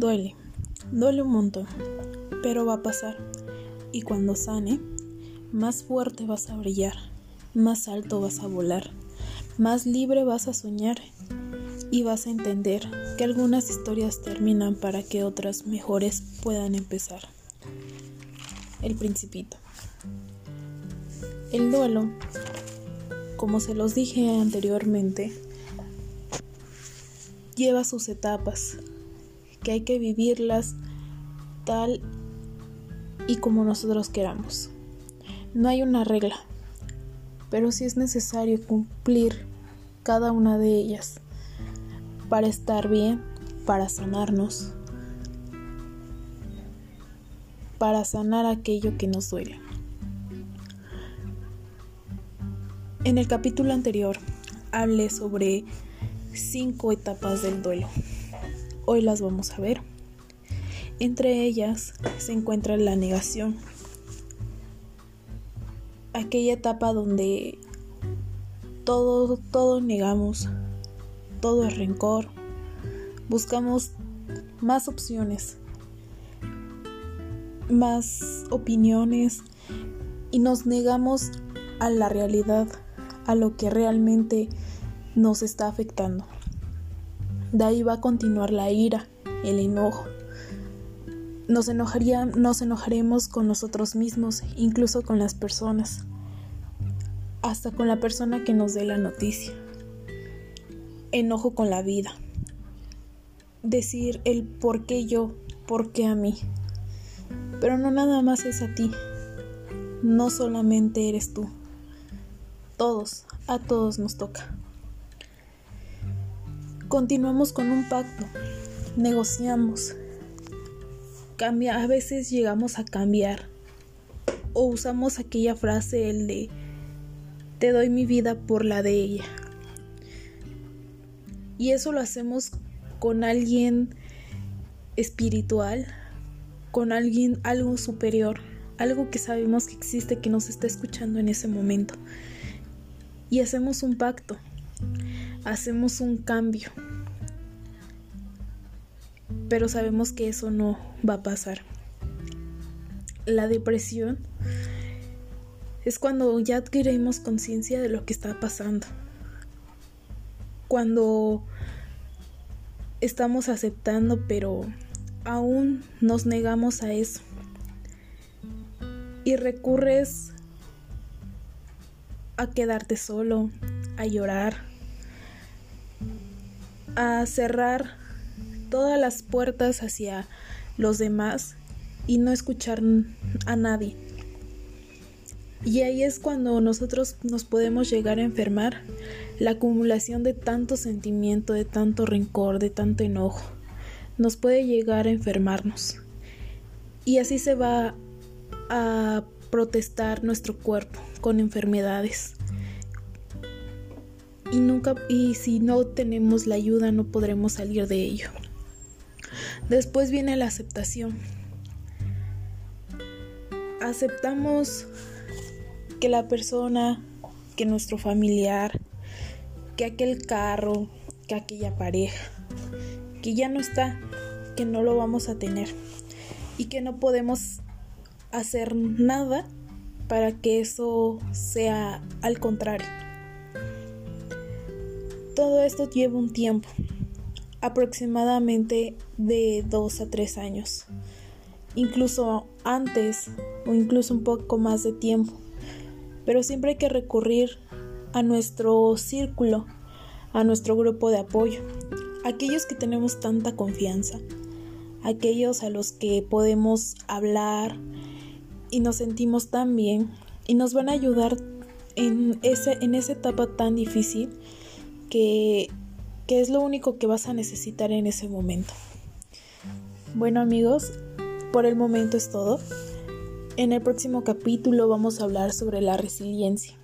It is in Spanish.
Duele, duele un montón, pero va a pasar. Y cuando sane, más fuerte vas a brillar, más alto vas a volar, más libre vas a soñar y vas a entender que algunas historias terminan para que otras mejores puedan empezar. El principito. El duelo, como se los dije anteriormente, lleva sus etapas, que hay que vivirlas tal y como nosotros queramos. No hay una regla, pero sí es necesario cumplir cada una de ellas para estar bien, para sanarnos, para sanar aquello que nos duele. En el capítulo anterior hablé sobre cinco etapas del duelo. Hoy las vamos a ver. Entre ellas se encuentra la negación, aquella etapa donde todo, negamos, todo es rencor, buscamos más opciones, más opiniones y nos negamos a la realidad, a lo que realmente nos está afectando. De ahí va a continuar la ira, el enojo. Nos, enojaría, nos enojaremos con nosotros mismos, incluso con las personas, hasta con la persona que nos dé la noticia. Enojo con la vida. Decir el por qué yo, por qué a mí. Pero no nada más es a ti. No solamente eres tú. Todos, a todos nos toca. Continuamos con un pacto, negociamos, cambia, a veces llegamos a cambiar o usamos aquella frase el de te doy mi vida por la de ella. Y eso lo hacemos con alguien espiritual, con alguien algo superior, algo que sabemos que existe que nos está escuchando en ese momento. Y hacemos un pacto hacemos un cambio. Pero sabemos que eso no va a pasar. La depresión es cuando ya adquirimos conciencia de lo que está pasando. Cuando estamos aceptando, pero aún nos negamos a eso. Y recurres a quedarte solo, a llorar, a cerrar todas las puertas hacia los demás y no escuchar a nadie. Y ahí es cuando nosotros nos podemos llegar a enfermar la acumulación de tanto sentimiento, de tanto rencor, de tanto enojo. Nos puede llegar a enfermarnos. Y así se va a protestar nuestro cuerpo con enfermedades y nunca y si no tenemos la ayuda no podremos salir de ello. Después viene la aceptación. Aceptamos que la persona, que nuestro familiar, que aquel carro, que aquella pareja, que ya no está, que no lo vamos a tener y que no podemos hacer nada para que eso sea al contrario. Todo esto lleva un tiempo, aproximadamente de dos a tres años, incluso antes o incluso un poco más de tiempo. Pero siempre hay que recurrir a nuestro círculo, a nuestro grupo de apoyo, aquellos que tenemos tanta confianza, aquellos a los que podemos hablar y nos sentimos tan bien y nos van a ayudar en, ese, en esa etapa tan difícil que, es lo único que vas a necesitar en ese momento. Bueno amigos, por el momento es todo. En el próximo capítulo vamos a hablar sobre la resiliencia.